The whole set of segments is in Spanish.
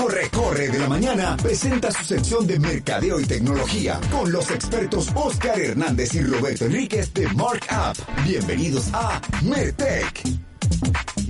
corre, corre de la mañana presenta su sección de mercadeo y tecnología con los expertos Oscar Hernández y Roberto Enríquez de Markup. Bienvenidos a Mertech.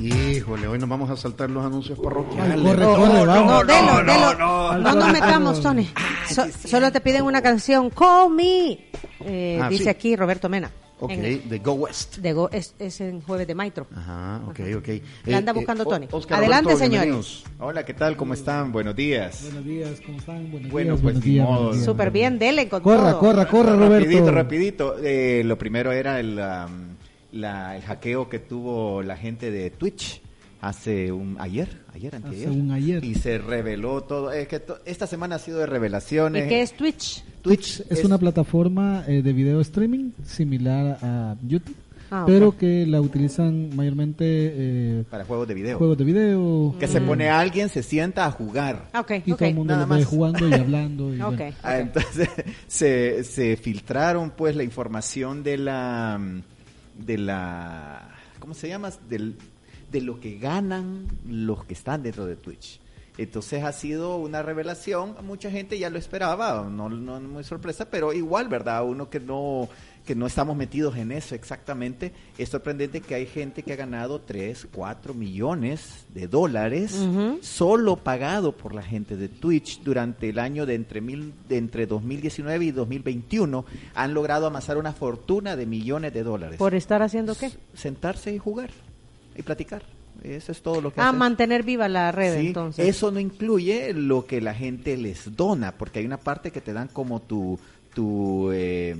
Híjole, hoy nos vamos a saltar los anuncios parroquiales. Ay, corre, corre, vamos. No, delo, no, delo. no, No nos metamos, Tony. So- solo te piden una canción. Call me. Eh, Ah, dice sí. aquí Roberto Mena. Ok, En- de Go West. de Go- es, es en jueves de Maitro. Ajá, ok, ok. La anda buscando Tony. O- Oscar Adelante, Roberto, señores. bienvenidos. Hola, ¿qué tal? ¿Cómo están? Buenos días. Buenos días, ¿cómo están? Buenos Bueno, días, pues, buenos ni días, modo. Súper bien, dele con Corra, todo. corra, corra, Roberto. Rapidito, rapidito. Eh, lo primero era el, um, la- el hackeo que tuvo la gente de Twitch hace un ayer, ayer, anteayer. un ayer. Y se reveló todo. Es que to- esta semana ha sido de revelaciones. ¿Y qué es Twitch? Twitch Es, una plataforma eh, de video streaming similar a YouTube, Ah, pero que la utilizan mayormente eh, para juegos de video. juegos de video. Que se pone a alguien, se sienta a jugar. Ah, ok, Y todo el mundo nada lo ve más. jugando y hablando. Y Ok. bueno. Ah, entonces se, se filtraron pues la información de la de la ¿cómo se llama? Del, de lo que ganan los que están dentro de Twitch. Entonces ha sido una revelación, mucha gente ya lo esperaba, no, no muy sorpresa, pero igual, ¿verdad? Uno que no que no estamos metidos en eso exactamente, es sorprendente que hay gente que ha ganado 3, 4 millones de dólares solo pagado por la gente de Twitch durante el año de entre, mil, de entre 2019 y 2021 han logrado amasar una fortuna de millones de dólares. ¿Por estar haciendo qué? Sentarse y jugar y platicar. Eso es todo lo que Ah, hacen. mantener viva la red, Sí, entonces. Eso no incluye lo que la gente les dona, porque hay una parte que te dan como tu tu eh,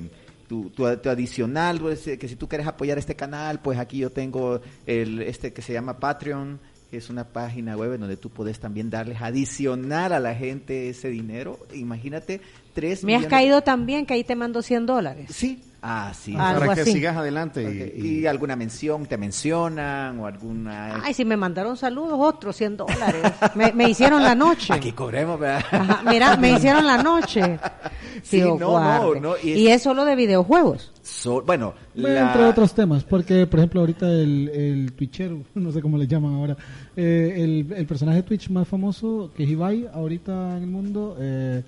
tu, tu- tu adicional, pues, eh, que si tú quieres apoyar este canal, pues aquí yo tengo el este que se llama Patreon, que es una página web en donde tú puedes también darles adicionar a la gente ese dinero. Imagínate, tres Me has caído también que ahí te mando 100 dólares. Sí, ah, sí. Algo Para que así. sigas adelante. Y, y alguna mención, te mencionan o alguna... Ay, si me mandaron saludos, otros 100 dólares. Me, me hicieron la noche. Aquí cobremos, ¿verdad? Ajá, mira, me hicieron la noche. Sí, Digo, no, no, y y, es- es... solo de videojuegos. So- bueno, Bueno, la- Entre otros temas, porque por ejemplo ahorita el, el Twitchero, no sé cómo le llaman ahora, eh, el, el personaje de Twitch más famoso, que es Ibai, ahorita en el mundo, eh,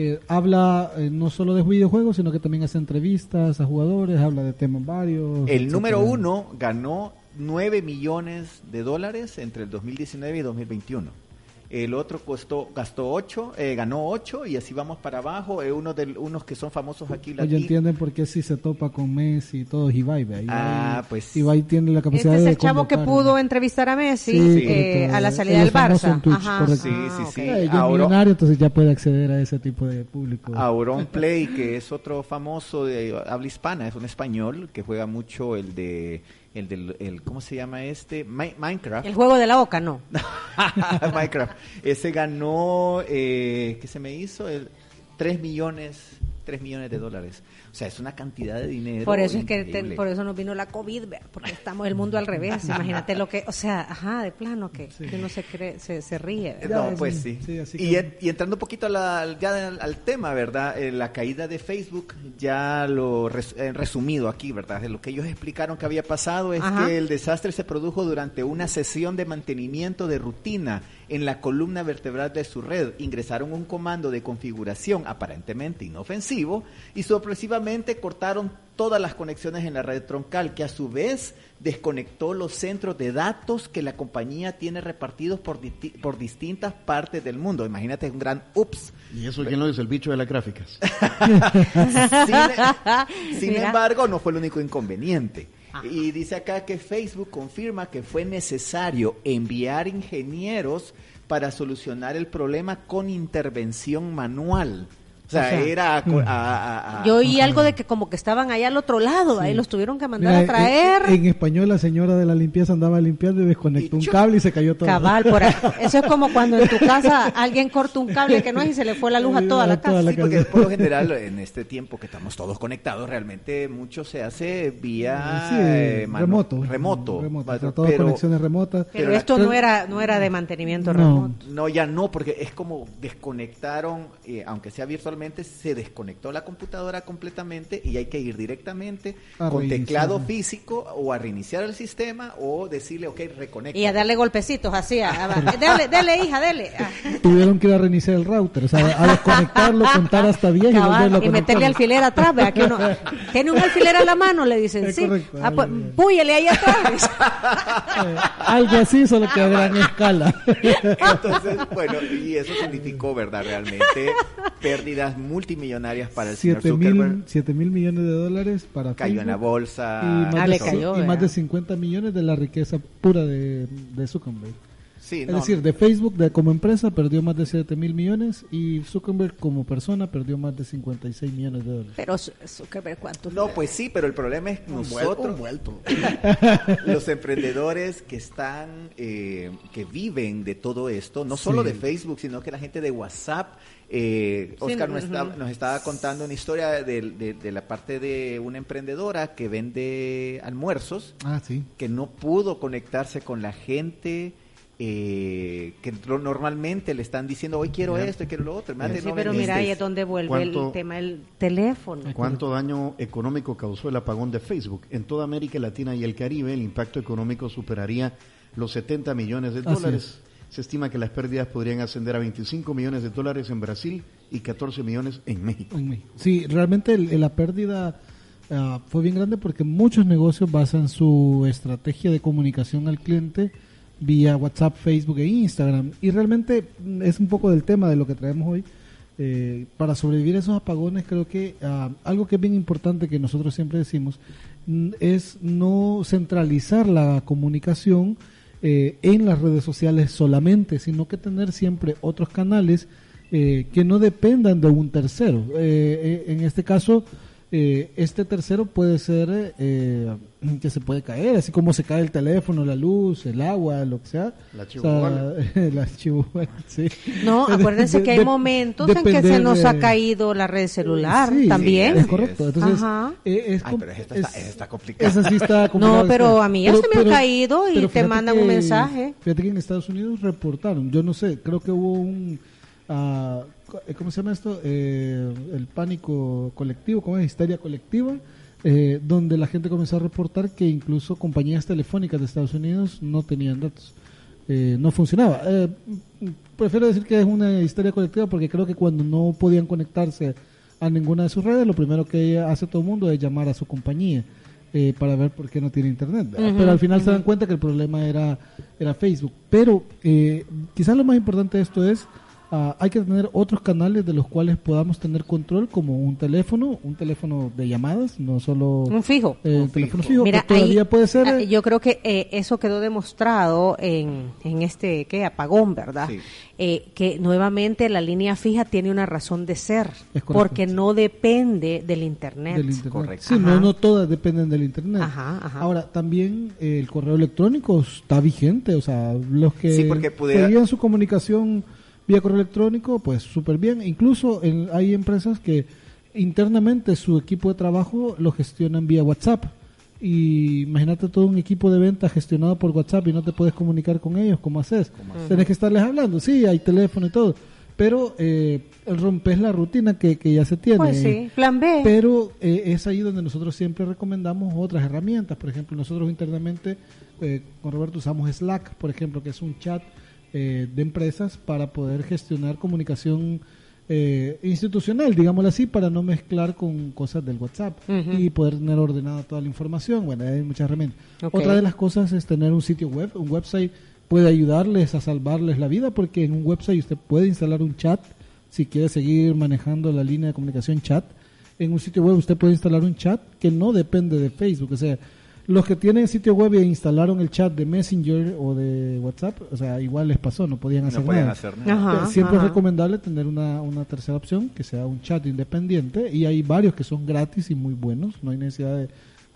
eh, habla eh, no solo de videojuegos, sino que también hace entrevistas a jugadores, habla de temas varios. El etcétera. número uno ganó 9 millones de dólares entre el 2019 y 2021. El otro costó, gastó 8, ganó 8 y así vamos para abajo. Eh, uno de unos que son famosos aquí Oye, entienden por qué si se topa con Messi y todo, es Ibai, ve, Ibai- Ah, pues. Ibai tiene la Este capacidad es de el chavo que pudo entrevistar a Messi Sí, eh, a la salida es del Barça. Twitch, Ajá. Sí, sí, Ah, sí. ok. Eh, ya es Ahora- millonario, entonces ya puede acceder a ese tipo de público. Auron Play, que es otro famoso de habla hispana, es un español que juega mucho el de el del el, ¿cómo se llama este? Mi- Minecraft. El juego de la boca, no. Minecraft. Ese ganó, eh, ¿qué se me hizo? El, 3 millones, 3 millones de dólares. O sea, es una cantidad de dinero. Por eso es que te- por eso nos vino la COVID, porque estamos el mundo al revés. Imagínate lo que, o sea, ajá, de plano que, que uno se cree, se, se ríe. ¿verdad? No, pues sí, sí. sí, así y, que- en- y entrando un poquito a la- ya al, al tema, ¿verdad? Eh, la caída de Facebook, ya lo res- eh, resumido aquí, ¿verdad? De lo que ellos explicaron que había pasado es Ajá. que el desastre se produjo durante una sesión de mantenimiento de rutina en la columna vertebral de su red. Ingresaron un comando de configuración aparentemente inofensivo y sorpresivamente cortaron todas las conexiones en la red troncal, que a su vez desconectó los centros de datos que la compañía tiene repartidos por, disti- por distintas partes del mundo. Imagínate, un gran ups. y eso, ¿quién lo dice? El bicho de las gráficas. Sin, embargo, no fue el único inconveniente. Y dice acá que Facebook confirma que fue necesario enviar ingenieros para solucionar el problema con intervención manual. O sea, O sea, era a- a- a- a- Yo oí algo de que como que estaban ahí al otro lado, ahí los tuvieron que mandar Mira, a traer. En, en español la señora de la limpieza andaba limpiando y desconectó Y un cable y se cayó todo. Cabal, por ahí. Eso es como cuando en tu casa alguien corta un cable que no es y se le fue la luz a toda la casa. Sí, porque por lo general en este tiempo que estamos todos conectados, realmente mucho se hace vía Sí, eh, mano- remoto. remoto. Remoto, o sea, Pero- todas conexiones remotas. Pero esto no era no era de mantenimiento No. remoto. No, ya no, porque es como desconectaron, eh, aunque sea virtualmente, se desconectó la computadora completamente y hay que ir directamente A con reiniciar. teclado físico o a reiniciar el sistema o decirle, ok, reconecta. Y a darle golpecitos así. A, a- dale, dale, hija, dale. Ah, Tuvieron que ir a reiniciar el router, o sea, a desconectarlo, contar hasta 10 y cabal, volverlo a y meterle alfiler atrás, vea que uno tiene un alfiler a la mano, le dicen, Es sí, correcto, ah, pues, púyele ahí atrás. Eh, algo así, solo que a gran escala. Entonces, bueno, y eso significó, ¿verdad? Realmente multimillonarias para el señor 7 Zuckerberg. mil, 7 mil millones de dólares para Cayó en la bolsa. y más, Ah, de, cayó, y más ¿verdad? de 50 millones de la riqueza pura de, de Zuckerberg. Sí, Es no, decir, de Facebook de, como empresa perdió más de 7 mil millones y Zuckerberg como persona perdió más de 56 millones de dólares. Pero Zu- Zuckerberg, ¿cuánto? No, pues sí, pero el problema es nosotros, vuelto. los emprendedores que están, eh, que viven de todo esto, no solo de Facebook, sino que la gente de WhatsApp. Eh, Oscar nos, ujú. está- nos estaba contando una historia de, de- de la parte de una emprendedora que vende almuerzos, Ah, sí. que no pudo conectarse con la gente. Eh, que normalmente le están diciendo hoy quiero esto y quiero lo otro. Sí, no pero mira, ahí es donde vuelve ¿Cuánto- el tema del teléfono. ¿Cuánto daño económico causó el apagón de Facebook? En toda América Latina y el Caribe, el impacto económico superaría los 70 millones de dólares. Se estima que las pérdidas podrían ascender a 25 millones de dólares en Brasil y 14 millones en México. En México. Sí, realmente el- la pérdida ah, fue bien grande porque muchos negocios basan su estrategia de comunicación al cliente vía WhatsApp, Facebook e Instagram. Y realmente es un poco del tema de lo que traemos hoy. Eh, para sobrevivir a esos apagones, creo que ah, algo que es bien importante que nosotros siempre decimos mm, es no centralizar la comunicación eh, en las redes sociales solamente, sino que tener siempre otros canales eh, que no dependan de un tercero. Eh, eh, en este caso, eh, este tercero puede ser eh, que se puede caer, así como se cae el teléfono, la luz, el agua, lo que sea. La O sea, chihuahua. la chihuahua, sí. No, acuérdense De- que hay de- momentos en que se nos ha caído la red celular Sí, también. Es Así correcto. es. Entonces, Ajá. eh, es Ay, com- pero esta está- es- está complicada. Esa sí está complicada. No, pero a mí ya se me ha caído y te mandan un mensaje. Fíjate que en Estados Unidos reportaron, yo no sé, creo que hubo un, ah, co- ¿cómo se llama esto? Eh, el pánico colectivo, ¿cómo es? Histeria colectiva, eh, donde la gente comenzó a reportar que incluso compañías telefónicas de Estados Unidos no tenían datos. Eh, no funcionaba. Eh, prefiero decir que es una histeria colectiva porque creo que cuando no podían conectarse a ninguna de sus redes, lo primero que hace todo el mundo es llamar a su compañía eh, para ver por qué no tiene internet. Pero al final se dan cuenta que el problema era, era Facebook. Pero eh, quizás lo más importante de esto es, ah, hay que tener otros canales de los cuales podamos tener control, como un teléfono, un teléfono de llamadas, no solo Un fijo. eh, Un teléfono fijo. fijo, Mira, que todavía ahí, puede ser... ah, eh, Yo creo que eh, eso quedó demostrado en, en este ¿qué? apagón, ¿verdad? Sí. Eh, que nuevamente la línea fija tiene una razón de ser, correcto. porque no depende del internet. del internet. correcto. Sí, no, no todas dependen del internet. Ajá, ajá. Ahora, también eh, el correo electrónico está vigente, o sea, los que Sí, porque pudiera- pedían su comunicación vía correo electrónico, pues súper bien. Incluso en- hay empresas que internamente su equipo de trabajo lo gestionan vía WhatsApp. Y imagínate todo un equipo de venta gestionado por WhatsApp y no te puedes comunicar con ellos, ¿cómo haces? Tenés que estarles hablando, sí, hay teléfono y todo, pero eh, rompes la rutina que, que ya se tiene. Pues sí, plan B. Pero eh, es ahí donde nosotros siempre recomendamos otras herramientas. Por ejemplo, nosotros internamente eh, con Roberto usamos Slack, por ejemplo, que es un chat eh, de empresas para poder gestionar comunicación eh, institucional, digámoslo así, para no mezclar con cosas del WhatsApp y poder tener ordenada toda la información. Bueno, hay muchas herramientas. Otra de las cosas es tener un sitio web, un website puede ayudarles a salvarles la vida porque en un website usted puede instalar un chat si quiere seguir manejando la línea de comunicación chat. En un sitio web usted puede instalar un chat que no depende de Facebook, o sea, los que tienen sitio web e instalaron el chat de Messenger o de WhatsApp, o sea, igual les pasó, no podían hacer No podían nada. hacer nada. Ajá, Eh, Siempre ajá. es recomendable tener una, una tercera opción que sea un chat independiente y hay varios que son gratis y muy buenos, no hay necesidad de,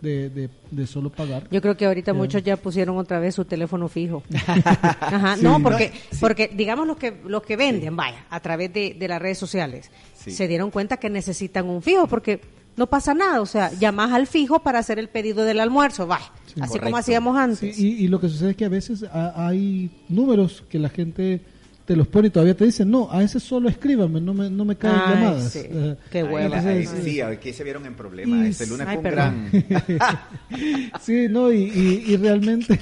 de, de- de solo pagar. Yo creo que ahorita Eh. muchos ya pusieron otra vez su teléfono fijo. Ajá, no, porque, Sí. porque digamos los que, los que venden, vaya, a través de, de las redes sociales, Sí. se dieron cuenta que necesitan un fijo, porque no pasa nada, o sea, llamas al fijo para hacer el pedido del almuerzo, vaya, así correcto. como hacíamos Sí, antes. y, y lo que sucede es que a veces ha- hay números que la gente te los pone y todavía te dicen, no, a ese solo escríbame, no me, no me caen Ay, llamadas. sí. Eh, Qué Ay, hueva. ay, Entonces, sí, aquí se vieron en problemas. Y- Este lunes Ay, fue un perdón. gran... sí, no, y, y, y realmente,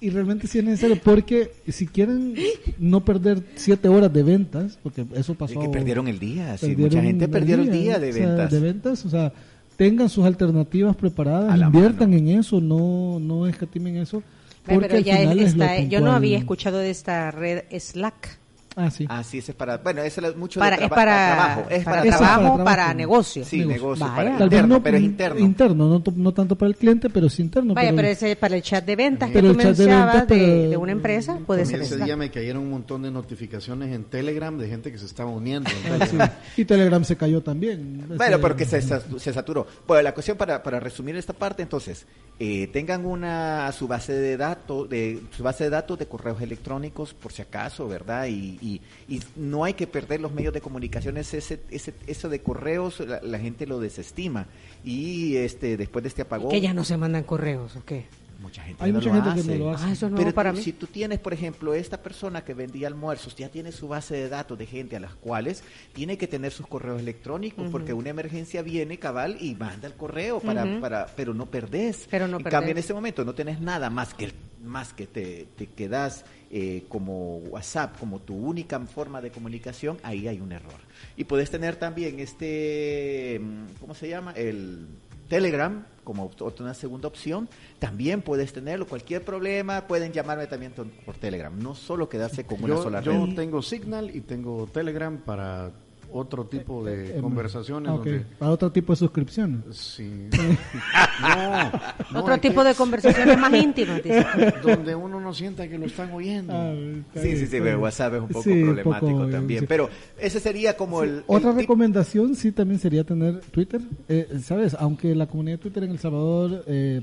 y realmente sí es necesario, porque si quieren no perder siete horas de ventas, porque eso pasó. que perdieron el día, sí, mucha gente perdió el día de o sea, ventas. de ventas, o sea, tengan sus alternativas preparadas, inviertan mano. en eso, no, no escatimen eso. Porque pero al ya final es lo está, yo no había escuchado de esta red Slack. Ah, sí. Ah, sí, ese es para... Bueno, ese es mucho Para, de es traba- para, trabajo. Es para para, Eso es trabajo, para para, negocio. Sí, negocio, Vaya. para Tal vez interno, no, pero es interno. no, to- no tanto para el cliente, pero sí interno. Vaya, pero- pero ese para el chat de ventas Pero que tú el chat de mencionabas ventas, de, pero- de una empresa, puede ser Ese día me cayeron un montón de notificaciones en Telegram de gente que se estaba uniendo. Ah, sí. Y Telegram se cayó también. Bueno, Ese- pero que se, se saturó. Bueno, la cuestión para, para resumir esta parte, entonces, eh, tengan una su base de datos, de su base de datos de correos electrónicos, por si acaso, ¿verdad? Y, y, y no hay que perder los medios de comunicaciones, ese, ese, eso de correos, la, la gente lo desestima. Y este después de este apagón, Que ya no se mandan correos, ¿o qué? mucha gente Hay no mucha lo gente que hace. no lo hace. Ah, eso es nuevo Pero para tú- mí. si tú tienes, por ejemplo, esta persona que vendía almuerzos, ya tiene su base de datos de gente a las cuales tiene que tener sus correos electrónicos, porque una emergencia viene cabal y manda el correo para, para, pero no perdés. Pero no en perdés. cambio, en este momento no tenés nada más que más que te, te quedas eh, como WhatsApp, como tu única forma de comunicación, ahí hay un error. Y puedes tener también este, mm, ¿cómo se llama? El Telegram como una segunda opción, también puedes tenerlo. Cualquier problema, pueden llamarme también por Telegram. No solo quedarse con una Yo, sola yo red. tengo Signal y tengo Telegram para otro tipo de Eh, conversaciones. ah, donde, Para otro tipo de suscripción. sí. no, no, Otro tipo que- de conversaciones más íntimas, dice. donde uno no sienta que lo están oyendo. Ah, está Sí, bien, sí, sí, pero. WhatsApp es un poco Sí, problemático poco, también. sí. Pero ese sería como el... Otra el recomendación sí también sería tener Twitter. Eh, Sabes, aunque la comunidad de Twitter en El Salvador eh,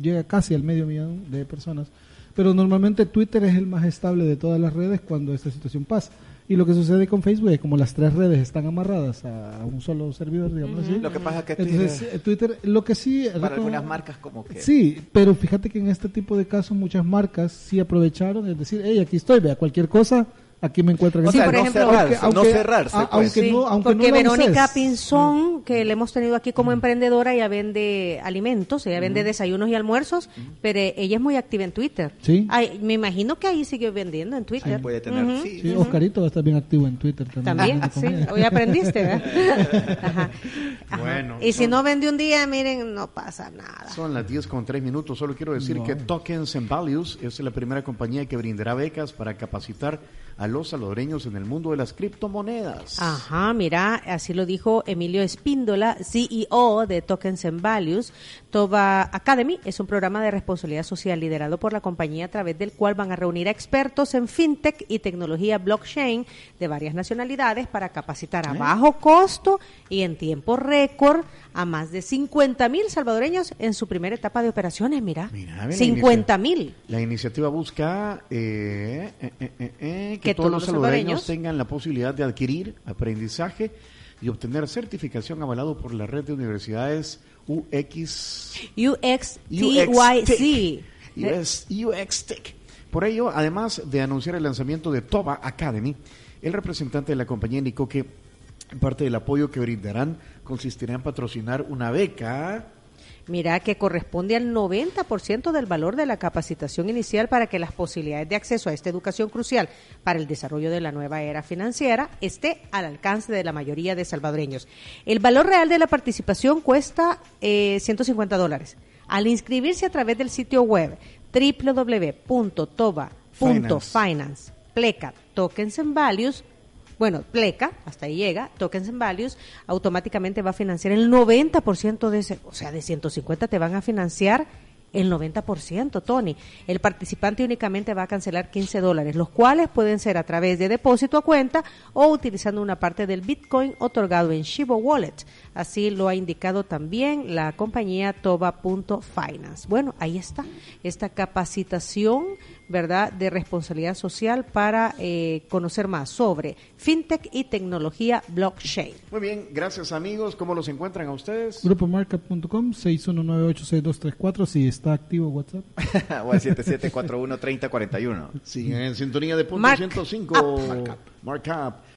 llega casi al medio millón de personas, pero normalmente Twitter es el más estable de todas las redes cuando esta situación pasa. Y lo que sucede con Facebook es como las tres redes están amarradas a, un solo servidor, digamos así. Lo que pasa es que Entonces, eh, Twitter, lo que sí... para algunas marcas como que... Sí, pero fíjate que en este tipo de casos muchas marcas sí aprovecharon, es decir, hey, aquí estoy, vea, cualquier cosa, aquí me encuentran. O Sí, sea, por no ejemplo, cerrarse, aunque- no cerrarse. pues. aunque Sí, no- aunque porque no Verónica uses. Pinzón, que le hemos tenido aquí como emprendedora, ella vende alimentos, ella vende desayunos y almuerzos, pero ella es muy activa en Twitter. Sí. Ay, me imagino que ahí sigue vendiendo en Twitter. Ahí puede tener, sí. Sí, Oscarito va a estar bien activo en Twitter también. También, sí. Hoy aprendiste, ¿verdad? Ajá. Ajá. Bueno, y si no vende un día, miren, no pasa nada. Son las 10 con 3 minutos. Solo quiero decir que Tokens and Values es la primera compañía que brindará becas para capacitar a los salvadoreños en el mundo de las criptomonedas. Ajá, mira, así lo dijo Emilio Espíndola, CEO de Tokens and Values. Toba Academy es un programa de responsabilidad social liderado por la compañía a través del cual van a reunir a expertos en fintech y tecnología blockchain de varias nacionalidades para capacitar a bajo costo y en tiempo récord a más de 50 mil salvadoreños en su primera etapa de operaciones. Mira, Mira, ve la 50 mil. La iniciativa busca eh, eh, eh, eh, eh, que, Que todos todos los salvadoreños tengan la posibilidad de adquirir aprendizaje y obtener certificación avalado por la red de universidades UX UXTYC. US, UX Tech. Por ello, además de anunciar el lanzamiento de Toba Academy, el representante de la compañía indicó que parte del apoyo que brindarán consistirá en patrocinar una beca Mira, que corresponde al 90% del valor de la capacitación inicial para que las posibilidades de acceso a esta educación crucial para el desarrollo de la nueva era financiera esté al alcance de la mayoría de salvadoreños. El valor real de la participación cuesta eh, 150 dólares. Al inscribirse a través del sitio web www.toba.finance, pleca, tokens and values, bueno, Pleca, hasta ahí llega, Tokens and Values, automáticamente va a financiar el 90% de ese, o sea, de 150 te van a financiar el 90%, Tony. El participante únicamente va a cancelar 15 dólares, los cuales pueden ser a través de depósito a cuenta o utilizando una parte del Bitcoin otorgado en Shibo Wallet. Así lo ha indicado también la compañía Toba.finance. Bueno, ahí está, esta capacitación ¿verdad?, de responsabilidad social para eh, conocer más sobre fintech y tecnología blockchain. Muy bien, gracias amigos. ¿Cómo los encuentran a ustedes? Grupomarkup.com 61986234 si está activo WhatsApp. o al 7741-3041. Siguen en sintonía de punto Mark 105. Up. Mark Up.